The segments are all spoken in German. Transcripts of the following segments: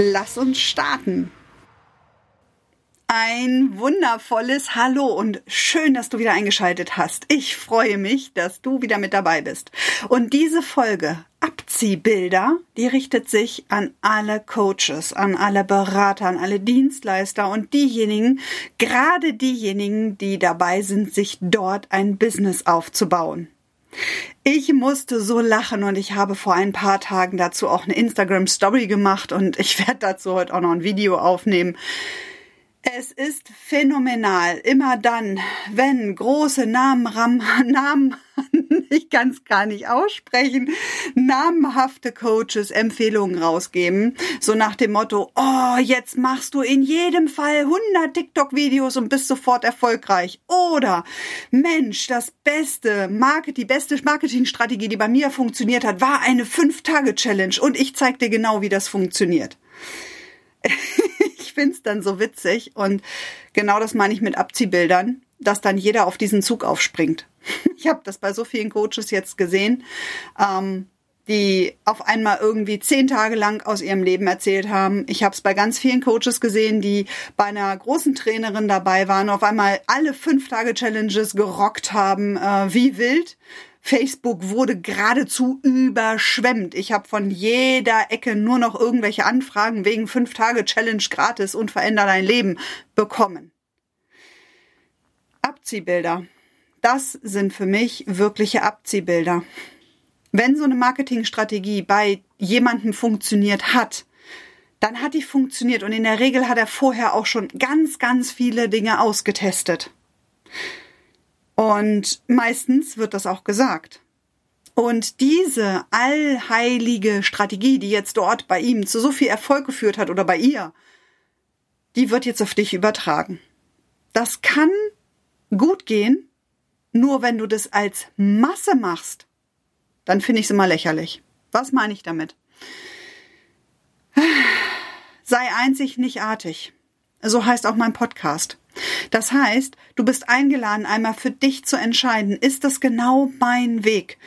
Lass uns starten. Ein wundervolles Hallo und schön, dass du wieder eingeschaltet hast. Ich freue mich, dass du wieder mit dabei bist. Und diese Folge Abziehbilder, die richtet sich an alle Coaches, an alle Berater, an alle Dienstleister und diejenigen, gerade diejenigen, die dabei sind, sich dort ein Business aufzubauen. Ich musste so lachen und ich habe vor ein paar Tagen dazu auch eine Instagram Story gemacht und ich werde dazu heute auch noch ein Video aufnehmen. Es ist phänomenal. Immer dann, wenn große Namen, Ram, Namen, ich kann es gar nicht aussprechen, namenhafte Coaches Empfehlungen rausgeben, so nach dem Motto, oh, jetzt machst du in jedem Fall 100 TikTok-Videos und bist sofort erfolgreich. Oder, Mensch, das beste Market, die beste Marketingstrategie, die bei mir funktioniert hat, war eine 5-Tage-Challenge und ich zeig dir genau, wie das funktioniert. ich find's dann so witzig und genau das meine ich mit Abziehbildern, dass dann jeder auf diesen Zug aufspringt. Ich habe das bei so vielen Coaches jetzt gesehen, ähm, die auf einmal irgendwie zehn Tage lang aus ihrem Leben erzählt haben. Ich habe es bei ganz vielen Coaches gesehen, die bei einer großen Trainerin dabei waren, auf einmal alle fünf Tage Challenges gerockt haben, äh, wie wild. Facebook wurde geradezu überschwemmt. Ich habe von jeder Ecke nur noch irgendwelche Anfragen wegen 5 Tage Challenge gratis und veränder dein Leben bekommen. Abziehbilder. Das sind für mich wirkliche Abziehbilder. Wenn so eine Marketingstrategie bei jemandem funktioniert hat, dann hat die funktioniert und in der Regel hat er vorher auch schon ganz, ganz viele Dinge ausgetestet. Und meistens wird das auch gesagt. Und diese allheilige Strategie, die jetzt dort bei ihm zu so viel Erfolg geführt hat oder bei ihr, die wird jetzt auf dich übertragen. Das kann gut gehen, nur wenn du das als Masse machst, dann finde ich es immer lächerlich. Was meine ich damit? Sei einzig nicht artig. So heißt auch mein Podcast. Das heißt, du bist eingeladen, einmal für dich zu entscheiden, ist das genau mein Weg?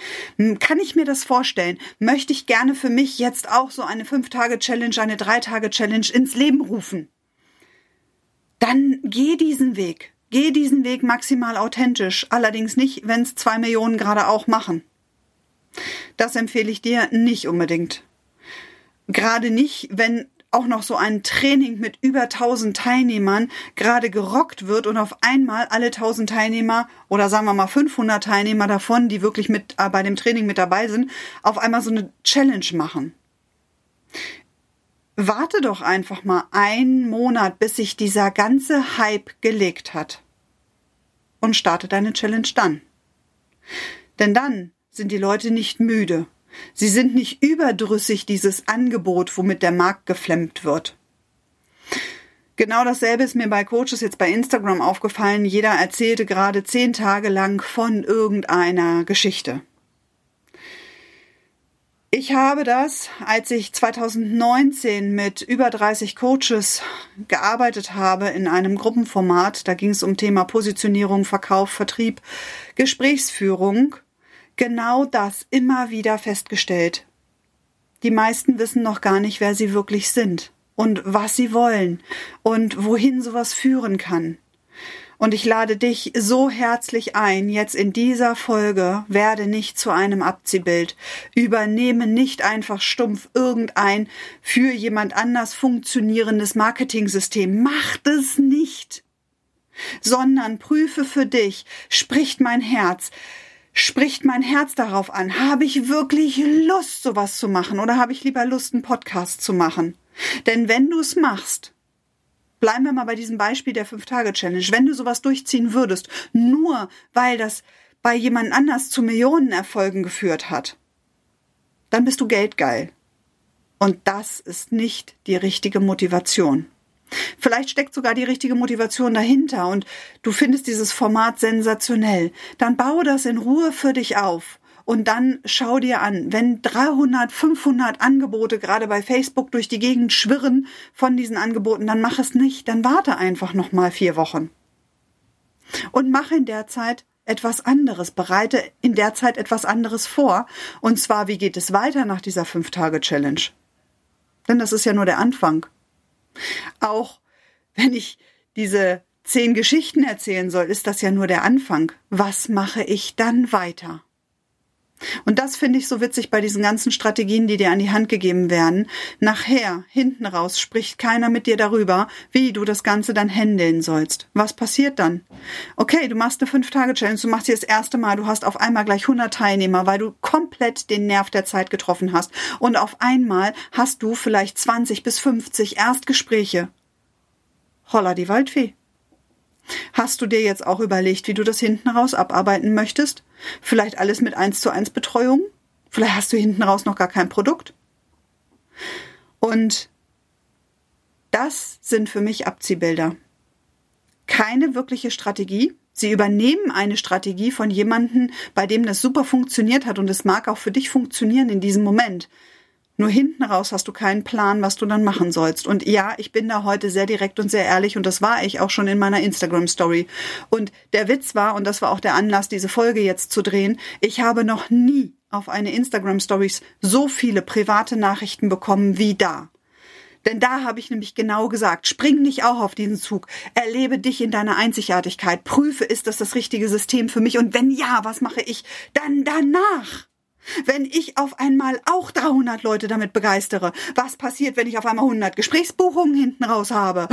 Kann ich mir das vorstellen? Möchte ich gerne für mich jetzt auch so eine 5-Tage-Challenge, eine 3-Tage-Challenge ins Leben rufen? Dann geh diesen Weg. Geh diesen Weg maximal authentisch, allerdings nicht, wenn es zwei Millionen gerade auch machen. Das empfehle ich dir nicht unbedingt. Gerade nicht, wenn auch noch so ein Training mit über 1000 Teilnehmern gerade gerockt wird und auf einmal alle 1000 Teilnehmer oder sagen wir mal 500 Teilnehmer davon, die wirklich mit äh, bei dem Training mit dabei sind, auf einmal so eine Challenge machen. Warte doch einfach mal einen Monat, bis sich dieser ganze Hype gelegt hat. Und starte deine Challenge dann. Denn dann sind die Leute nicht müde Sie sind nicht überdrüssig dieses Angebot, womit der Markt geflemmt wird. Genau dasselbe ist mir bei Coaches jetzt bei Instagram aufgefallen. Jeder erzählte gerade zehn Tage lang von irgendeiner Geschichte. Ich habe das, als ich 2019 mit über 30 Coaches gearbeitet habe in einem Gruppenformat, da ging es um Thema Positionierung, Verkauf, Vertrieb, Gesprächsführung, genau das immer wieder festgestellt. Die meisten wissen noch gar nicht, wer sie wirklich sind und was sie wollen und wohin sowas führen kann. Und ich lade dich so herzlich ein, jetzt in dieser Folge werde nicht zu einem Abziehbild. Übernehme nicht einfach stumpf irgendein für jemand anders funktionierendes Marketingsystem. Mach das nicht. Sondern prüfe für dich, spricht mein Herz, Spricht mein Herz darauf an? Habe ich wirklich Lust, sowas zu machen? Oder habe ich lieber Lust, einen Podcast zu machen? Denn wenn du es machst, bleiben wir mal bei diesem Beispiel der Fünf-Tage-Challenge, wenn du sowas durchziehen würdest, nur weil das bei jemand anders zu Millionenerfolgen geführt hat, dann bist du geldgeil. Und das ist nicht die richtige Motivation. Vielleicht steckt sogar die richtige Motivation dahinter und du findest dieses Format sensationell. Dann baue das in Ruhe für dich auf. Und dann schau dir an, wenn 300, 500 Angebote gerade bei Facebook durch die Gegend schwirren von diesen Angeboten, dann mach es nicht, dann warte einfach noch mal vier Wochen. Und mach in der Zeit etwas anderes, bereite in der Zeit etwas anderes vor. Und zwar, wie geht es weiter nach dieser Fünf-Tage-Challenge? Denn das ist ja nur der Anfang. Auch wenn ich diese zehn Geschichten erzählen soll, ist das ja nur der Anfang. Was mache ich dann weiter? Und das finde ich so witzig bei diesen ganzen Strategien, die dir an die Hand gegeben werden. Nachher, hinten raus, spricht keiner mit dir darüber, wie du das Ganze dann handeln sollst. Was passiert dann? Okay, du machst eine Fünf-Tage-Challenge, du machst sie das erste Mal, du hast auf einmal gleich 100 Teilnehmer, weil du komplett den Nerv der Zeit getroffen hast. Und auf einmal hast du vielleicht 20 bis 50 Erstgespräche. Holla die Waldfee. Hast du dir jetzt auch überlegt, wie du das hinten raus abarbeiten möchtest? Vielleicht alles mit 1 zu 1 Betreuung? Vielleicht hast du hinten raus noch gar kein Produkt? Und das sind für mich Abziehbilder. Keine wirkliche Strategie. Sie übernehmen eine Strategie von jemandem, bei dem das super funktioniert hat und es mag auch für dich funktionieren in diesem Moment. Nur hinten raus hast du keinen Plan, was du dann machen sollst. Und ja, ich bin da heute sehr direkt und sehr ehrlich und das war ich auch schon in meiner Instagram Story. Und der Witz war, und das war auch der Anlass, diese Folge jetzt zu drehen, ich habe noch nie auf eine Instagram Stories so viele private Nachrichten bekommen wie da. Denn da habe ich nämlich genau gesagt, spring nicht auch auf diesen Zug, erlebe dich in deiner Einzigartigkeit, prüfe, ist das das richtige System für mich und wenn ja, was mache ich dann danach? Wenn ich auf einmal auch 300 Leute damit begeistere, was passiert, wenn ich auf einmal 100 Gesprächsbuchungen hinten raus habe?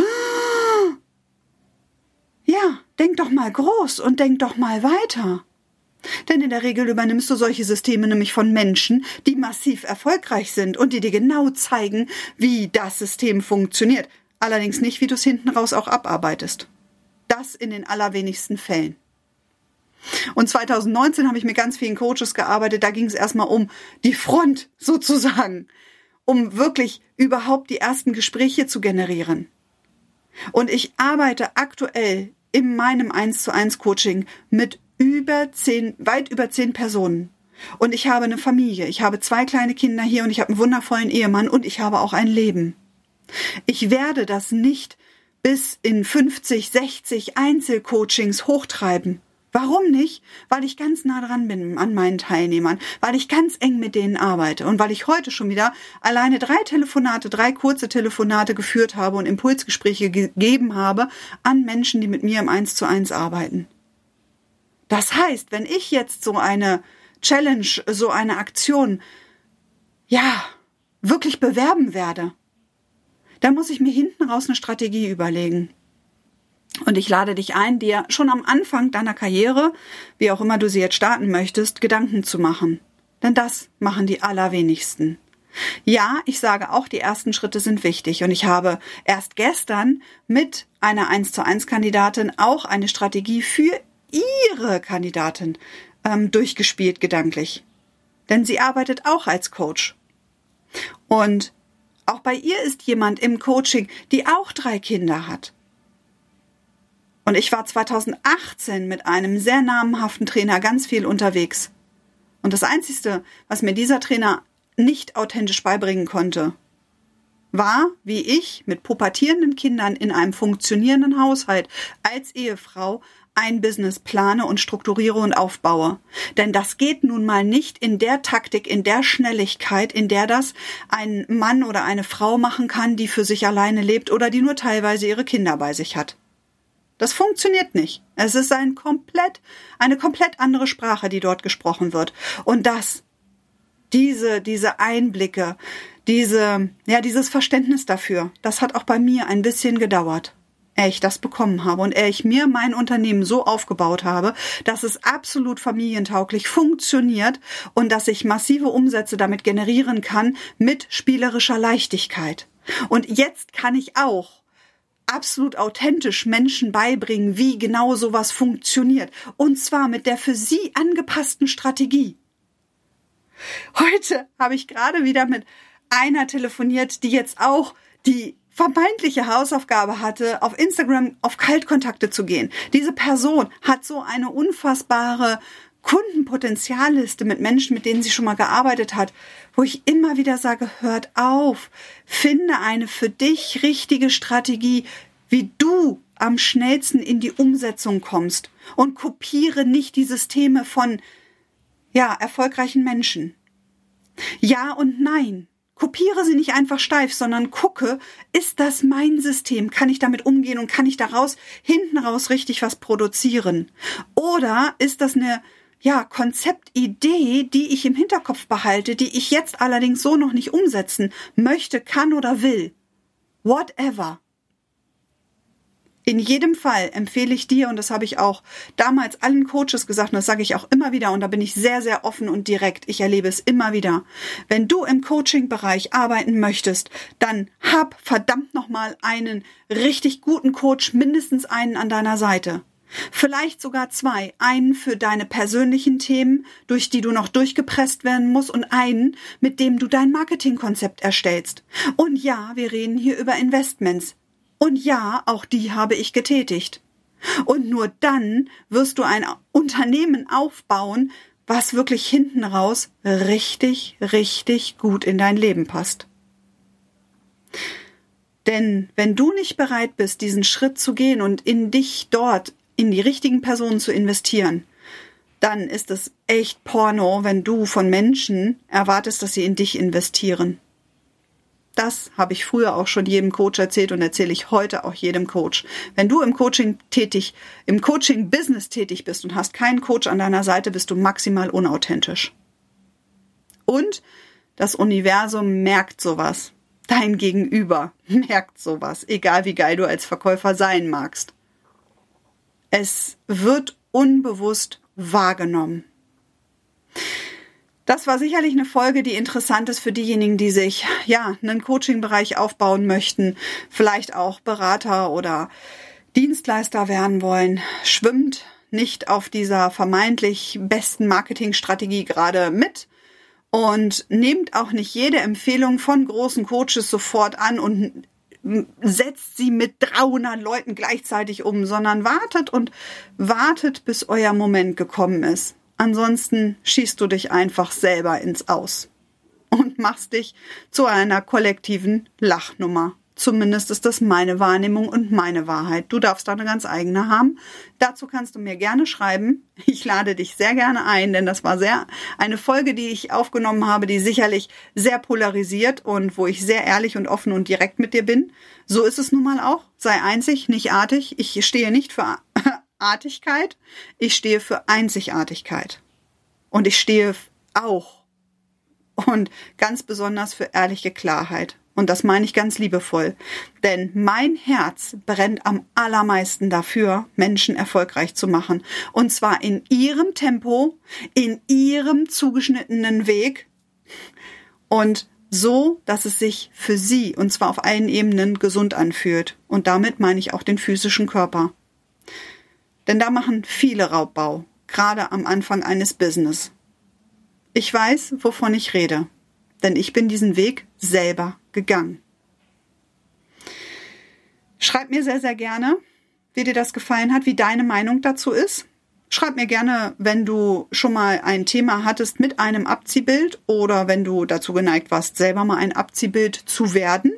Ja, denk doch mal groß und denk doch mal weiter. Denn in der Regel übernimmst du solche Systeme nämlich von Menschen, die massiv erfolgreich sind und die dir genau zeigen, wie das System funktioniert. Allerdings nicht, wie du es hinten raus auch abarbeitest. Das in den allerwenigsten Fällen. Und 2019 habe ich mit ganz vielen Coaches gearbeitet. Da ging es erstmal um die Front sozusagen, um wirklich überhaupt die ersten Gespräche zu generieren. Und ich arbeite aktuell in meinem 1 zu 1 Coaching mit über zehn, weit über zehn Personen. Und ich habe eine Familie, ich habe zwei kleine Kinder hier und ich habe einen wundervollen Ehemann und ich habe auch ein Leben. Ich werde das nicht bis in 50, 60 Einzelcoachings hochtreiben. Warum nicht? Weil ich ganz nah dran bin an meinen Teilnehmern, weil ich ganz eng mit denen arbeite und weil ich heute schon wieder alleine drei Telefonate, drei kurze Telefonate geführt habe und Impulsgespräche gegeben habe an Menschen, die mit mir im Eins zu eins arbeiten. Das heißt, wenn ich jetzt so eine Challenge, so eine Aktion, ja, wirklich bewerben werde, dann muss ich mir hinten raus eine Strategie überlegen. Und ich lade dich ein, dir schon am Anfang deiner Karriere, wie auch immer du sie jetzt starten möchtest, Gedanken zu machen. Denn das machen die allerwenigsten. Ja, ich sage auch, die ersten Schritte sind wichtig. Und ich habe erst gestern mit einer 1 zu 1 Kandidatin auch eine Strategie für ihre Kandidatin ähm, durchgespielt gedanklich. Denn sie arbeitet auch als Coach. Und auch bei ihr ist jemand im Coaching, die auch drei Kinder hat. Und ich war 2018 mit einem sehr namhaften Trainer ganz viel unterwegs. Und das Einzige, was mir dieser Trainer nicht authentisch beibringen konnte, war, wie ich mit pubertierenden Kindern in einem funktionierenden Haushalt als Ehefrau ein Business plane und strukturiere und aufbaue. Denn das geht nun mal nicht in der Taktik, in der Schnelligkeit, in der das ein Mann oder eine Frau machen kann, die für sich alleine lebt oder die nur teilweise ihre Kinder bei sich hat. Das funktioniert nicht. Es ist ein komplett, eine komplett andere Sprache, die dort gesprochen wird. Und das, diese, diese Einblicke, diese, ja, dieses Verständnis dafür, das hat auch bei mir ein bisschen gedauert ehe ich das bekommen habe und ehe ich mir mein Unternehmen so aufgebaut habe, dass es absolut familientauglich funktioniert und dass ich massive Umsätze damit generieren kann mit spielerischer Leichtigkeit. Und jetzt kann ich auch absolut authentisch Menschen beibringen, wie genau sowas funktioniert. Und zwar mit der für sie angepassten Strategie. Heute habe ich gerade wieder mit einer telefoniert, die jetzt auch die vermeintliche Hausaufgabe hatte, auf Instagram auf Kaltkontakte zu gehen. Diese Person hat so eine unfassbare Kundenpotenzialliste mit Menschen, mit denen sie schon mal gearbeitet hat, wo ich immer wieder sage, hört auf, finde eine für dich richtige Strategie, wie du am schnellsten in die Umsetzung kommst und kopiere nicht die Systeme von ja, erfolgreichen Menschen. Ja und nein. Kopiere sie nicht einfach steif, sondern gucke, ist das mein System? Kann ich damit umgehen und kann ich daraus hinten raus richtig was produzieren? Oder ist das eine ja, Konzeptidee, die ich im Hinterkopf behalte, die ich jetzt allerdings so noch nicht umsetzen möchte, kann oder will? Whatever. In jedem Fall empfehle ich dir, und das habe ich auch damals allen Coaches gesagt, und das sage ich auch immer wieder, und da bin ich sehr, sehr offen und direkt. Ich erlebe es immer wieder. Wenn du im Coaching-Bereich arbeiten möchtest, dann hab verdammt nochmal einen richtig guten Coach, mindestens einen an deiner Seite. Vielleicht sogar zwei. Einen für deine persönlichen Themen, durch die du noch durchgepresst werden musst, und einen, mit dem du dein Marketingkonzept erstellst. Und ja, wir reden hier über Investments. Und ja, auch die habe ich getätigt. Und nur dann wirst du ein Unternehmen aufbauen, was wirklich hinten raus richtig, richtig gut in dein Leben passt. Denn wenn du nicht bereit bist, diesen Schritt zu gehen und in dich dort, in die richtigen Personen zu investieren, dann ist es echt Porno, wenn du von Menschen erwartest, dass sie in dich investieren. Das habe ich früher auch schon jedem Coach erzählt und erzähle ich heute auch jedem Coach. Wenn du im Coaching tätig, im Coaching-Business tätig bist und hast keinen Coach an deiner Seite, bist du maximal unauthentisch. Und das Universum merkt sowas. Dein Gegenüber merkt sowas, egal wie geil du als Verkäufer sein magst. Es wird unbewusst wahrgenommen. Das war sicherlich eine Folge, die interessant ist für diejenigen, die sich ja einen Coaching-Bereich aufbauen möchten, vielleicht auch Berater oder Dienstleister werden wollen. Schwimmt nicht auf dieser vermeintlich besten Marketingstrategie gerade mit und nehmt auch nicht jede Empfehlung von großen Coaches sofort an und setzt sie mit 300 Leuten gleichzeitig um, sondern wartet und wartet, bis euer Moment gekommen ist. Ansonsten schießt du dich einfach selber ins Aus und machst dich zu einer kollektiven Lachnummer. Zumindest ist das meine Wahrnehmung und meine Wahrheit. Du darfst da eine ganz eigene haben. Dazu kannst du mir gerne schreiben. Ich lade dich sehr gerne ein, denn das war sehr eine Folge, die ich aufgenommen habe, die sicherlich sehr polarisiert und wo ich sehr ehrlich und offen und direkt mit dir bin. So ist es nun mal auch. Sei einzig, nicht artig. Ich stehe nicht für Artigkeit, ich stehe für Einzigartigkeit. Und ich stehe auch und ganz besonders für ehrliche Klarheit. Und das meine ich ganz liebevoll. Denn mein Herz brennt am allermeisten dafür, Menschen erfolgreich zu machen. Und zwar in ihrem Tempo, in ihrem zugeschnittenen Weg und so, dass es sich für sie, und zwar auf allen Ebenen, gesund anfühlt. Und damit meine ich auch den physischen Körper. Denn da machen viele Raubbau, gerade am Anfang eines Business. Ich weiß, wovon ich rede, denn ich bin diesen Weg selber gegangen. Schreib mir sehr, sehr gerne, wie dir das gefallen hat, wie deine Meinung dazu ist. Schreib mir gerne, wenn du schon mal ein Thema hattest mit einem Abziehbild oder wenn du dazu geneigt warst, selber mal ein Abziehbild zu werden.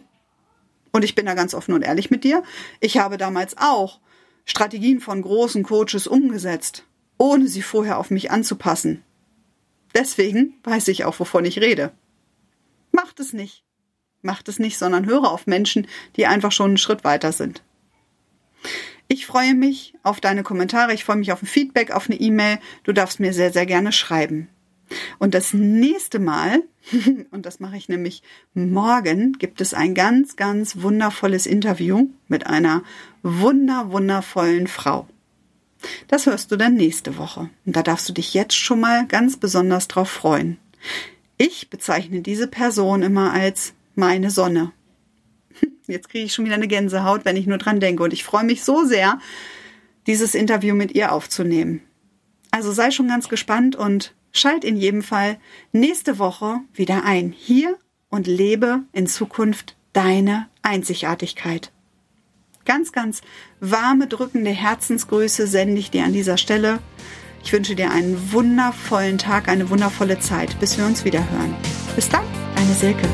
Und ich bin da ganz offen und ehrlich mit dir. Ich habe damals auch Strategien von großen Coaches umgesetzt, ohne sie vorher auf mich anzupassen. Deswegen weiß ich auch, wovon ich rede. Macht es nicht. Macht es nicht, sondern höre auf Menschen, die einfach schon einen Schritt weiter sind. Ich freue mich auf deine Kommentare, ich freue mich auf ein Feedback, auf eine E-Mail. Du darfst mir sehr, sehr gerne schreiben. Und das nächste Mal, und das mache ich nämlich morgen, gibt es ein ganz, ganz wundervolles Interview mit einer wunder, wundervollen Frau. Das hörst du dann nächste Woche. Und da darfst du dich jetzt schon mal ganz besonders drauf freuen. Ich bezeichne diese Person immer als meine Sonne. Jetzt kriege ich schon wieder eine Gänsehaut, wenn ich nur dran denke. Und ich freue mich so sehr, dieses Interview mit ihr aufzunehmen. Also sei schon ganz gespannt und Schalt in jedem Fall nächste Woche wieder ein, hier und lebe in Zukunft deine Einzigartigkeit. Ganz, ganz warme, drückende Herzensgrüße sende ich dir an dieser Stelle. Ich wünsche dir einen wundervollen Tag, eine wundervolle Zeit, bis wir uns wieder hören. Bis dann, deine Silke.